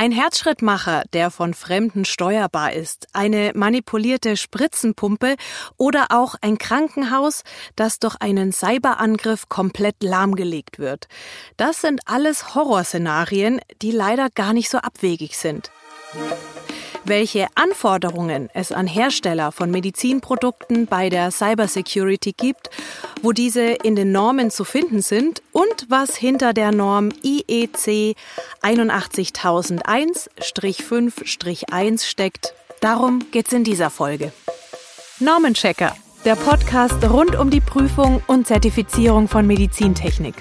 Ein Herzschrittmacher, der von Fremden steuerbar ist, eine manipulierte Spritzenpumpe oder auch ein Krankenhaus, das durch einen Cyberangriff komplett lahmgelegt wird. Das sind alles Horrorszenarien, die leider gar nicht so abwegig sind welche Anforderungen es an Hersteller von Medizinprodukten bei der Cybersecurity gibt, wo diese in den Normen zu finden sind und was hinter der Norm IEC 81001-5-1 steckt. Darum geht's in dieser Folge. Normenchecker, der Podcast rund um die Prüfung und Zertifizierung von Medizintechnik.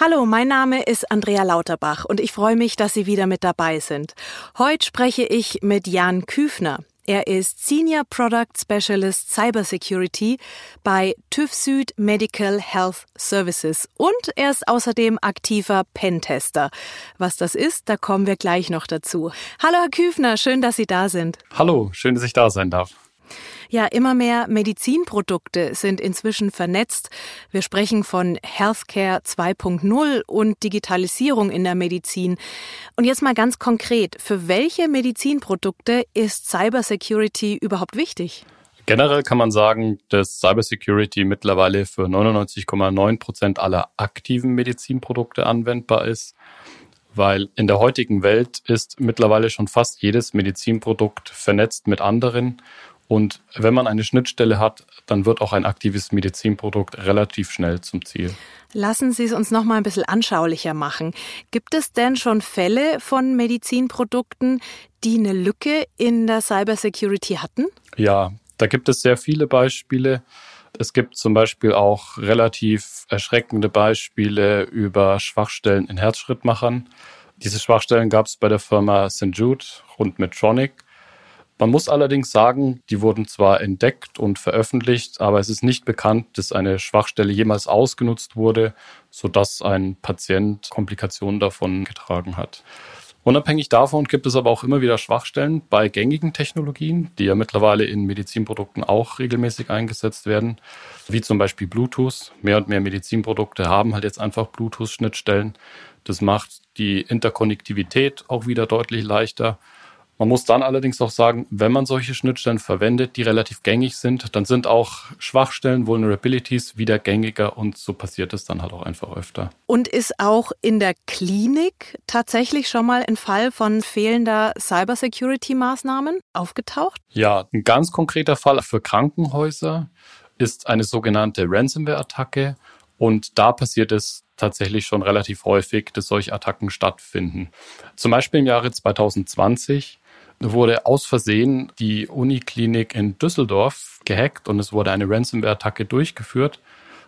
Hallo, mein Name ist Andrea Lauterbach und ich freue mich, dass Sie wieder mit dabei sind. Heute spreche ich mit Jan Küfner. Er ist Senior Product Specialist Cybersecurity bei TÜV Süd Medical Health Services und er ist außerdem aktiver Pentester. Was das ist, da kommen wir gleich noch dazu. Hallo Herr Küfner, schön, dass Sie da sind. Hallo, schön, dass ich da sein darf. Ja, immer mehr Medizinprodukte sind inzwischen vernetzt. Wir sprechen von Healthcare 2.0 und Digitalisierung in der Medizin. Und jetzt mal ganz konkret, für welche Medizinprodukte ist Cybersecurity überhaupt wichtig? Generell kann man sagen, dass Cybersecurity mittlerweile für 99,9 Prozent aller aktiven Medizinprodukte anwendbar ist, weil in der heutigen Welt ist mittlerweile schon fast jedes Medizinprodukt vernetzt mit anderen und wenn man eine Schnittstelle hat, dann wird auch ein aktives Medizinprodukt relativ schnell zum Ziel. Lassen Sie es uns noch mal ein bisschen anschaulicher machen. Gibt es denn schon Fälle von Medizinprodukten, die eine Lücke in der Cybersecurity hatten? Ja, da gibt es sehr viele Beispiele. Es gibt zum Beispiel auch relativ erschreckende Beispiele über Schwachstellen in Herzschrittmachern. Diese Schwachstellen gab es bei der Firma St. Jude und Medtronic. Man muss allerdings sagen, die wurden zwar entdeckt und veröffentlicht, aber es ist nicht bekannt, dass eine Schwachstelle jemals ausgenutzt wurde, sodass ein Patient Komplikationen davon getragen hat. Unabhängig davon gibt es aber auch immer wieder Schwachstellen bei gängigen Technologien, die ja mittlerweile in Medizinprodukten auch regelmäßig eingesetzt werden, wie zum Beispiel Bluetooth. Mehr und mehr Medizinprodukte haben halt jetzt einfach Bluetooth-Schnittstellen. Das macht die Interkonnektivität auch wieder deutlich leichter man muss dann allerdings auch sagen, wenn man solche Schnittstellen verwendet, die relativ gängig sind, dann sind auch Schwachstellen, Vulnerabilities wieder gängiger und so passiert es dann halt auch einfach öfter. Und ist auch in der Klinik tatsächlich schon mal ein Fall von fehlender Cybersecurity-Maßnahmen aufgetaucht? Ja, ein ganz konkreter Fall für Krankenhäuser ist eine sogenannte Ransomware-Attacke und da passiert es tatsächlich schon relativ häufig, dass solche Attacken stattfinden. Zum Beispiel im Jahre 2020 wurde aus Versehen die Uniklinik in Düsseldorf gehackt und es wurde eine Ransomware-Attacke durchgeführt.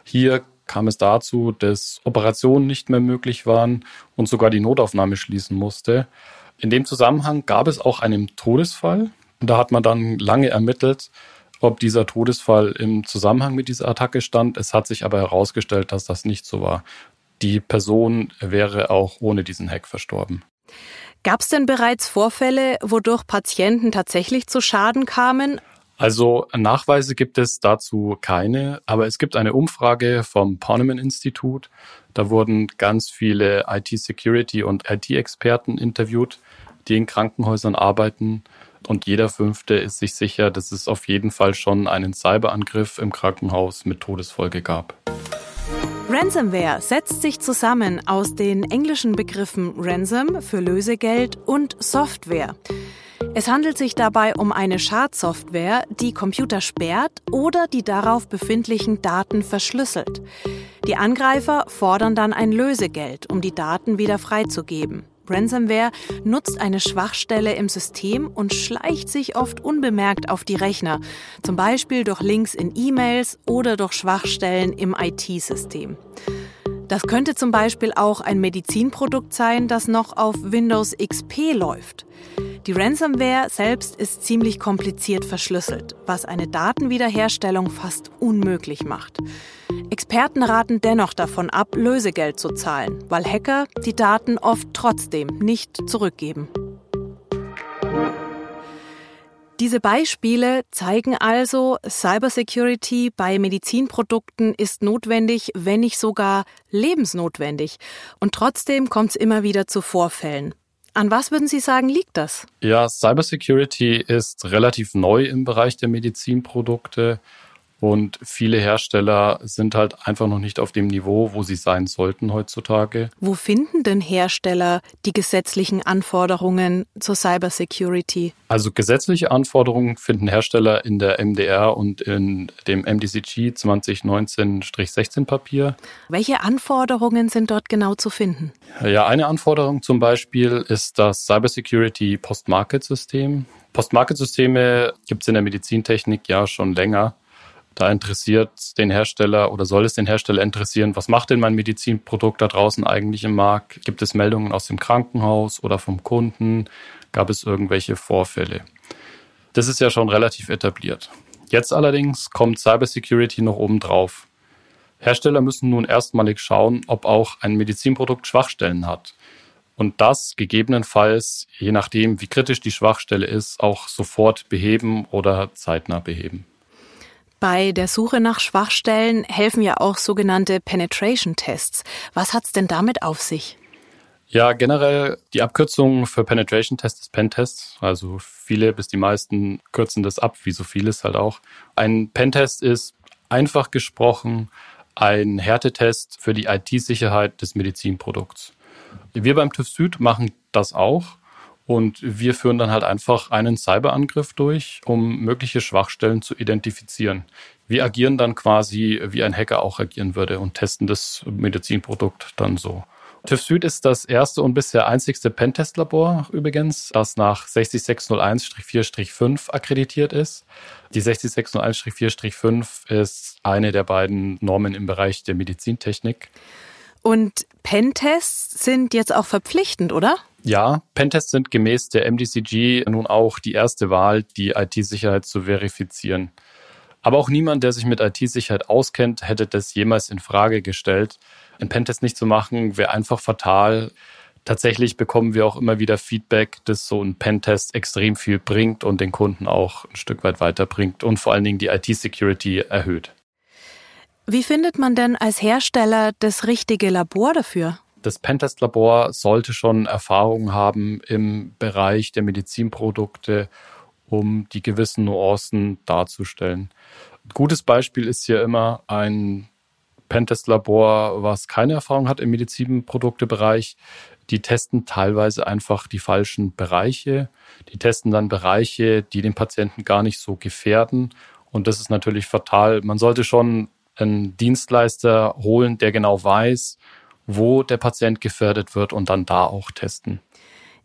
Hier kam es dazu, dass Operationen nicht mehr möglich waren und sogar die Notaufnahme schließen musste. In dem Zusammenhang gab es auch einen Todesfall. Da hat man dann lange ermittelt, ob dieser Todesfall im Zusammenhang mit dieser Attacke stand. Es hat sich aber herausgestellt, dass das nicht so war. Die Person wäre auch ohne diesen Hack verstorben. Gab es denn bereits Vorfälle, wodurch Patienten tatsächlich zu Schaden kamen? Also Nachweise gibt es dazu keine, aber es gibt eine Umfrage vom Poneman Institut. Da wurden ganz viele IT-Security und IT-Experten interviewt, die in Krankenhäusern arbeiten. Und jeder Fünfte ist sich sicher, dass es auf jeden Fall schon einen Cyberangriff im Krankenhaus mit Todesfolge gab. Ransomware setzt sich zusammen aus den englischen Begriffen Ransom für Lösegeld und Software. Es handelt sich dabei um eine Schadsoftware, die Computer sperrt oder die darauf befindlichen Daten verschlüsselt. Die Angreifer fordern dann ein Lösegeld, um die Daten wieder freizugeben. Ransomware nutzt eine Schwachstelle im System und schleicht sich oft unbemerkt auf die Rechner, zum Beispiel durch Links in E-Mails oder durch Schwachstellen im IT-System. Das könnte zum Beispiel auch ein Medizinprodukt sein, das noch auf Windows XP läuft. Die Ransomware selbst ist ziemlich kompliziert verschlüsselt, was eine Datenwiederherstellung fast unmöglich macht. Experten raten dennoch davon ab, Lösegeld zu zahlen, weil Hacker die Daten oft trotzdem nicht zurückgeben. Diese Beispiele zeigen also, Cybersecurity bei Medizinprodukten ist notwendig, wenn nicht sogar lebensnotwendig. Und trotzdem kommt es immer wieder zu Vorfällen. An was würden Sie sagen, liegt das? Ja, Cybersecurity ist relativ neu im Bereich der Medizinprodukte. Und viele Hersteller sind halt einfach noch nicht auf dem Niveau, wo sie sein sollten heutzutage. Wo finden denn Hersteller die gesetzlichen Anforderungen zur Cybersecurity? Also gesetzliche Anforderungen finden Hersteller in der MDR und in dem MDCG 2019-16 Papier. Welche Anforderungen sind dort genau zu finden? Ja, eine Anforderung zum Beispiel ist das Cybersecurity Post-Market-System. Post-Market-Systeme gibt es in der Medizintechnik ja schon länger. Da interessiert den Hersteller oder soll es den Hersteller interessieren, was macht denn mein Medizinprodukt da draußen eigentlich im Markt? Gibt es Meldungen aus dem Krankenhaus oder vom Kunden? Gab es irgendwelche Vorfälle? Das ist ja schon relativ etabliert. Jetzt allerdings kommt Cybersecurity noch oben drauf. Hersteller müssen nun erstmalig schauen, ob auch ein Medizinprodukt Schwachstellen hat. Und das gegebenenfalls, je nachdem, wie kritisch die Schwachstelle ist, auch sofort beheben oder zeitnah beheben. Bei der Suche nach Schwachstellen helfen ja auch sogenannte Penetration-Tests. Was hat's denn damit auf sich? Ja, generell die Abkürzung für Penetration Test ist Pentest. Also viele bis die meisten kürzen das ab, wie so vieles halt auch. Ein Pentest ist einfach gesprochen ein Härtetest für die IT-Sicherheit des Medizinprodukts. Wir beim TÜV Süd machen das auch. Und wir führen dann halt einfach einen Cyberangriff durch, um mögliche Schwachstellen zu identifizieren. Wir agieren dann quasi, wie ein Hacker auch agieren würde und testen das Medizinprodukt dann so. TÜV Süd ist das erste und bisher einzigste Pentest-Labor übrigens, das nach 60601-4-5 akkreditiert ist. Die 60601-4-5 ist eine der beiden Normen im Bereich der Medizintechnik. Und Pentests sind jetzt auch verpflichtend, oder? Ja, Pentests sind gemäß der MDCG nun auch die erste Wahl, die IT-Sicherheit zu verifizieren. Aber auch niemand, der sich mit IT-Sicherheit auskennt, hätte das jemals in Frage gestellt. Ein Pentest nicht zu machen, wäre einfach fatal. Tatsächlich bekommen wir auch immer wieder Feedback, dass so ein Pentest extrem viel bringt und den Kunden auch ein Stück weit weiterbringt und vor allen Dingen die IT-Security erhöht. Wie findet man denn als Hersteller das richtige Labor dafür? Das Pentest-Labor sollte schon Erfahrung haben im Bereich der Medizinprodukte, um die gewissen Nuancen darzustellen. Ein gutes Beispiel ist hier immer ein Pentest-Labor, was keine Erfahrung hat im Medizinproduktebereich. Die testen teilweise einfach die falschen Bereiche. Die testen dann Bereiche, die den Patienten gar nicht so gefährden. Und das ist natürlich fatal. Man sollte schon einen Dienstleister holen, der genau weiß, wo der Patient gefährdet wird und dann da auch testen.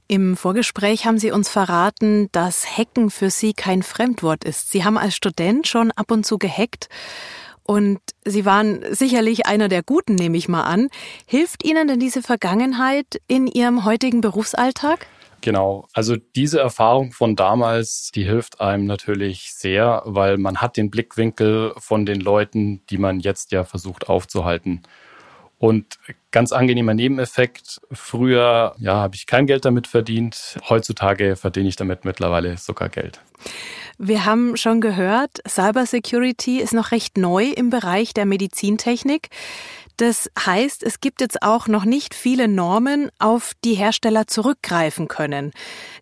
Im Vorgespräch haben Sie uns verraten, dass Hacken für Sie kein Fremdwort ist. Sie haben als Student schon ab und zu gehackt und Sie waren sicherlich einer der Guten, nehme ich mal an. Hilft Ihnen denn diese Vergangenheit in Ihrem heutigen Berufsalltag? Genau. Also diese Erfahrung von damals, die hilft einem natürlich sehr, weil man hat den Blickwinkel von den Leuten, die man jetzt ja versucht aufzuhalten. Und ganz angenehmer Nebeneffekt. Früher, ja, habe ich kein Geld damit verdient. Heutzutage verdiene ich damit mittlerweile sogar Geld. Wir haben schon gehört, Cybersecurity ist noch recht neu im Bereich der Medizintechnik. Das heißt, es gibt jetzt auch noch nicht viele Normen, auf die Hersteller zurückgreifen können.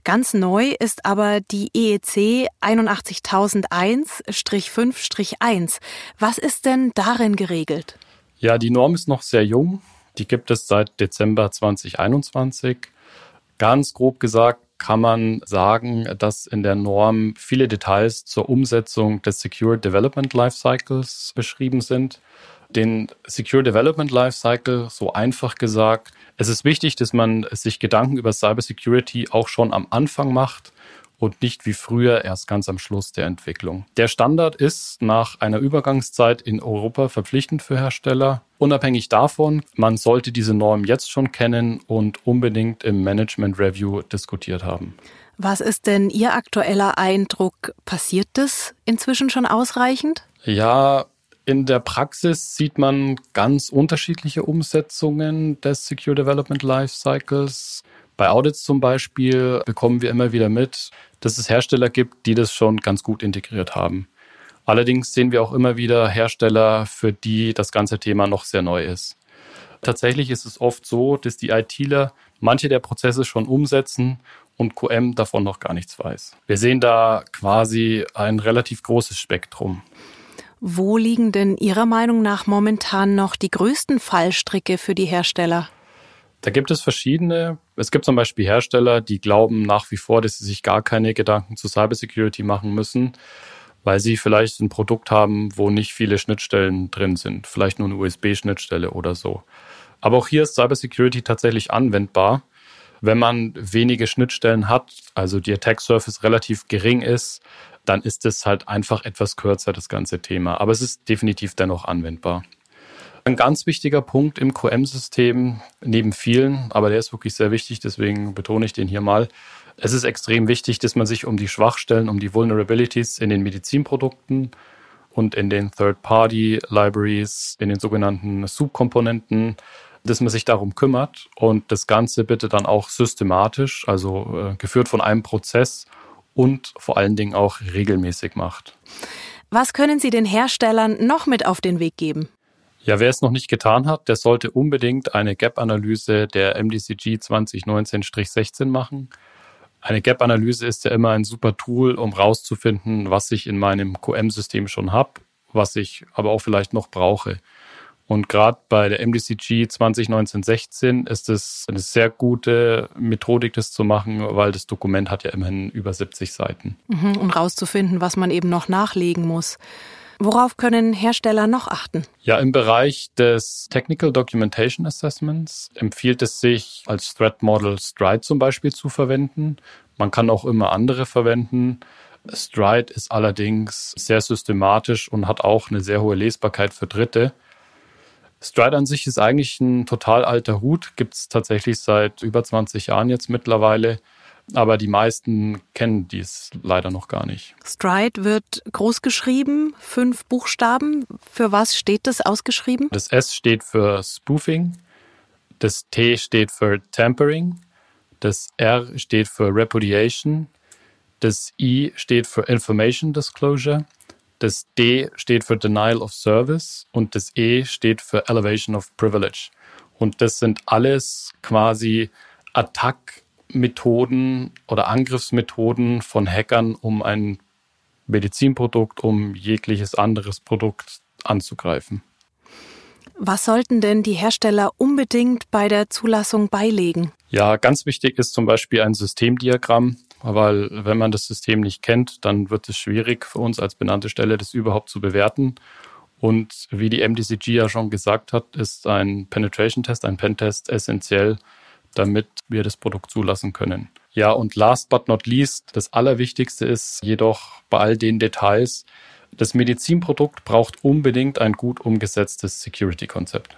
Ganz neu ist aber die EEC 81001-5-1. Was ist denn darin geregelt? Ja, die Norm ist noch sehr jung. Die gibt es seit Dezember 2021. Ganz grob gesagt kann man sagen, dass in der Norm viele Details zur Umsetzung des Secure Development Lifecycles beschrieben sind den Secure Development Lifecycle, so einfach gesagt. Es ist wichtig, dass man sich Gedanken über Cybersecurity auch schon am Anfang macht und nicht wie früher erst ganz am Schluss der Entwicklung. Der Standard ist nach einer Übergangszeit in Europa verpflichtend für Hersteller. Unabhängig davon, man sollte diese Norm jetzt schon kennen und unbedingt im Management Review diskutiert haben. Was ist denn Ihr aktueller Eindruck? Passiert das inzwischen schon ausreichend? Ja, in der Praxis sieht man ganz unterschiedliche Umsetzungen des Secure Development Lifecycles. Bei Audits zum Beispiel bekommen wir immer wieder mit, dass es Hersteller gibt, die das schon ganz gut integriert haben. Allerdings sehen wir auch immer wieder Hersteller, für die das ganze Thema noch sehr neu ist. Tatsächlich ist es oft so, dass die ITler manche der Prozesse schon umsetzen und QM davon noch gar nichts weiß. Wir sehen da quasi ein relativ großes Spektrum. Wo liegen denn Ihrer Meinung nach momentan noch die größten Fallstricke für die Hersteller? Da gibt es verschiedene. Es gibt zum Beispiel Hersteller, die glauben nach wie vor, dass sie sich gar keine Gedanken zu Cybersecurity machen müssen, weil sie vielleicht ein Produkt haben, wo nicht viele Schnittstellen drin sind, vielleicht nur eine USB-Schnittstelle oder so. Aber auch hier ist Cybersecurity tatsächlich anwendbar. Wenn man wenige Schnittstellen hat, also die Attack Surface relativ gering ist, dann ist es halt einfach etwas kürzer, das ganze Thema. Aber es ist definitiv dennoch anwendbar. Ein ganz wichtiger Punkt im QM-System, neben vielen, aber der ist wirklich sehr wichtig, deswegen betone ich den hier mal. Es ist extrem wichtig, dass man sich um die Schwachstellen, um die Vulnerabilities in den Medizinprodukten und in den Third-Party-Libraries, in den sogenannten Subkomponenten dass man sich darum kümmert und das Ganze bitte dann auch systematisch, also äh, geführt von einem Prozess und vor allen Dingen auch regelmäßig macht. Was können Sie den Herstellern noch mit auf den Weg geben? Ja, wer es noch nicht getan hat, der sollte unbedingt eine Gap-Analyse der MDCG 2019-16 machen. Eine Gap-Analyse ist ja immer ein super Tool, um rauszufinden, was ich in meinem QM-System schon habe, was ich aber auch vielleicht noch brauche. Und gerade bei der MDCG 2019-16 ist es eine sehr gute Methodik, das zu machen, weil das Dokument hat ja immerhin über 70 Seiten. Mhm, und rauszufinden, was man eben noch nachlegen muss. Worauf können Hersteller noch achten? Ja, im Bereich des Technical Documentation Assessments empfiehlt es sich, als Threat Model Stride zum Beispiel zu verwenden. Man kann auch immer andere verwenden. Stride ist allerdings sehr systematisch und hat auch eine sehr hohe Lesbarkeit für Dritte. Stride an sich ist eigentlich ein total alter Hut, gibt es tatsächlich seit über 20 Jahren jetzt mittlerweile. Aber die meisten kennen dies leider noch gar nicht. Stride wird groß geschrieben, fünf Buchstaben. Für was steht das ausgeschrieben? Das S steht für Spoofing, das T steht für Tampering, das R steht für Repudiation, das I steht für Information Disclosure das D steht für Denial of Service und das E steht für Elevation of Privilege. Und das sind alles quasi Attack-Methoden oder Angriffsmethoden von Hackern, um ein Medizinprodukt, um jegliches anderes Produkt anzugreifen. Was sollten denn die Hersteller unbedingt bei der Zulassung beilegen? Ja, ganz wichtig ist zum Beispiel ein Systemdiagramm weil wenn man das System nicht kennt, dann wird es schwierig für uns als benannte Stelle, das überhaupt zu bewerten. Und wie die MDCG ja schon gesagt hat, ist ein Penetration-Test, ein Pentest essentiell, damit wir das Produkt zulassen können. Ja, und last but not least, das Allerwichtigste ist jedoch bei all den Details, das Medizinprodukt braucht unbedingt ein gut umgesetztes Security-Konzept.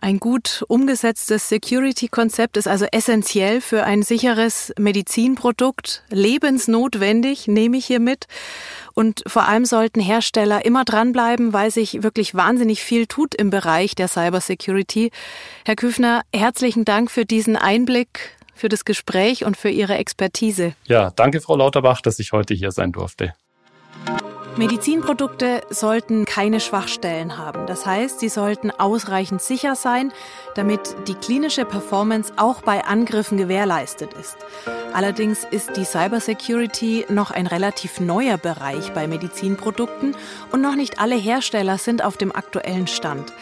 Ein gut umgesetztes Security-Konzept ist also essentiell für ein sicheres Medizinprodukt, lebensnotwendig, nehme ich hier mit. Und vor allem sollten Hersteller immer dranbleiben, weil sich wirklich wahnsinnig viel tut im Bereich der Cybersecurity. Herr Küfner, herzlichen Dank für diesen Einblick, für das Gespräch und für Ihre Expertise. Ja, danke, Frau Lauterbach, dass ich heute hier sein durfte. Medizinprodukte sollten keine Schwachstellen haben. Das heißt, sie sollten ausreichend sicher sein, damit die klinische Performance auch bei Angriffen gewährleistet ist. Allerdings ist die Cybersecurity noch ein relativ neuer Bereich bei Medizinprodukten und noch nicht alle Hersteller sind auf dem aktuellen Stand.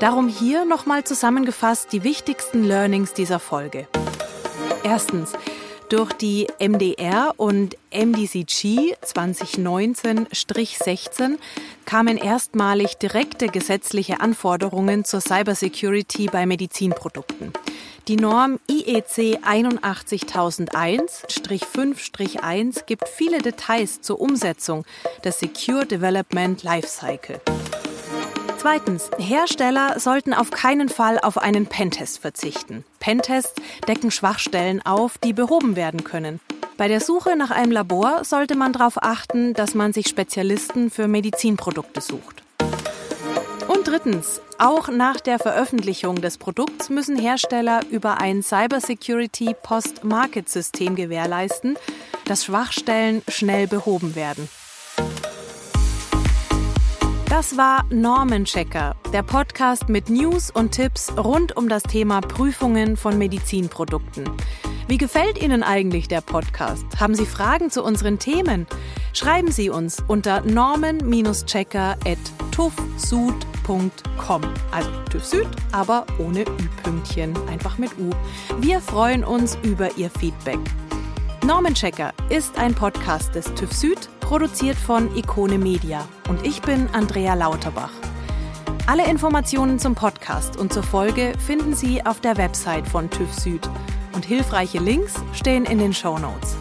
Darum hier nochmal zusammengefasst die wichtigsten Learnings dieser Folge. Erstens, durch die MDR und MDCG 2019-16 kamen erstmalig direkte gesetzliche Anforderungen zur Cybersecurity bei Medizinprodukten. Die Norm IEC 81001-5-1 gibt viele Details zur Umsetzung des Secure Development Lifecycle. Zweitens, Hersteller sollten auf keinen Fall auf einen Pentest verzichten. Pentests decken Schwachstellen auf, die behoben werden können. Bei der Suche nach einem Labor sollte man darauf achten, dass man sich Spezialisten für Medizinprodukte sucht. Und drittens, auch nach der Veröffentlichung des Produkts müssen Hersteller über ein Cybersecurity Post-Market-System gewährleisten, dass Schwachstellen schnell behoben werden. Das war Normenchecker, der Podcast mit News und Tipps rund um das Thema Prüfungen von Medizinprodukten. Wie gefällt Ihnen eigentlich der Podcast? Haben Sie Fragen zu unseren Themen? Schreiben Sie uns unter normen-checker.tuffsud.com. Also TÜV Süd, aber ohne Ü-Pünktchen, einfach mit U. Wir freuen uns über Ihr Feedback. Normenchecker ist ein Podcast des TÜV Süd, produziert von Ikone Media. Und ich bin Andrea Lauterbach. Alle Informationen zum Podcast und zur Folge finden Sie auf der Website von TÜV Süd und hilfreiche Links stehen in den Show Notes.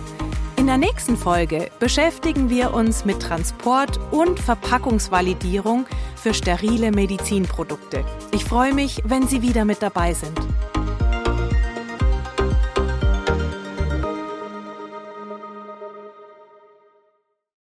In der nächsten Folge beschäftigen wir uns mit Transport und Verpackungsvalidierung für sterile Medizinprodukte. Ich freue mich, wenn Sie wieder mit dabei sind.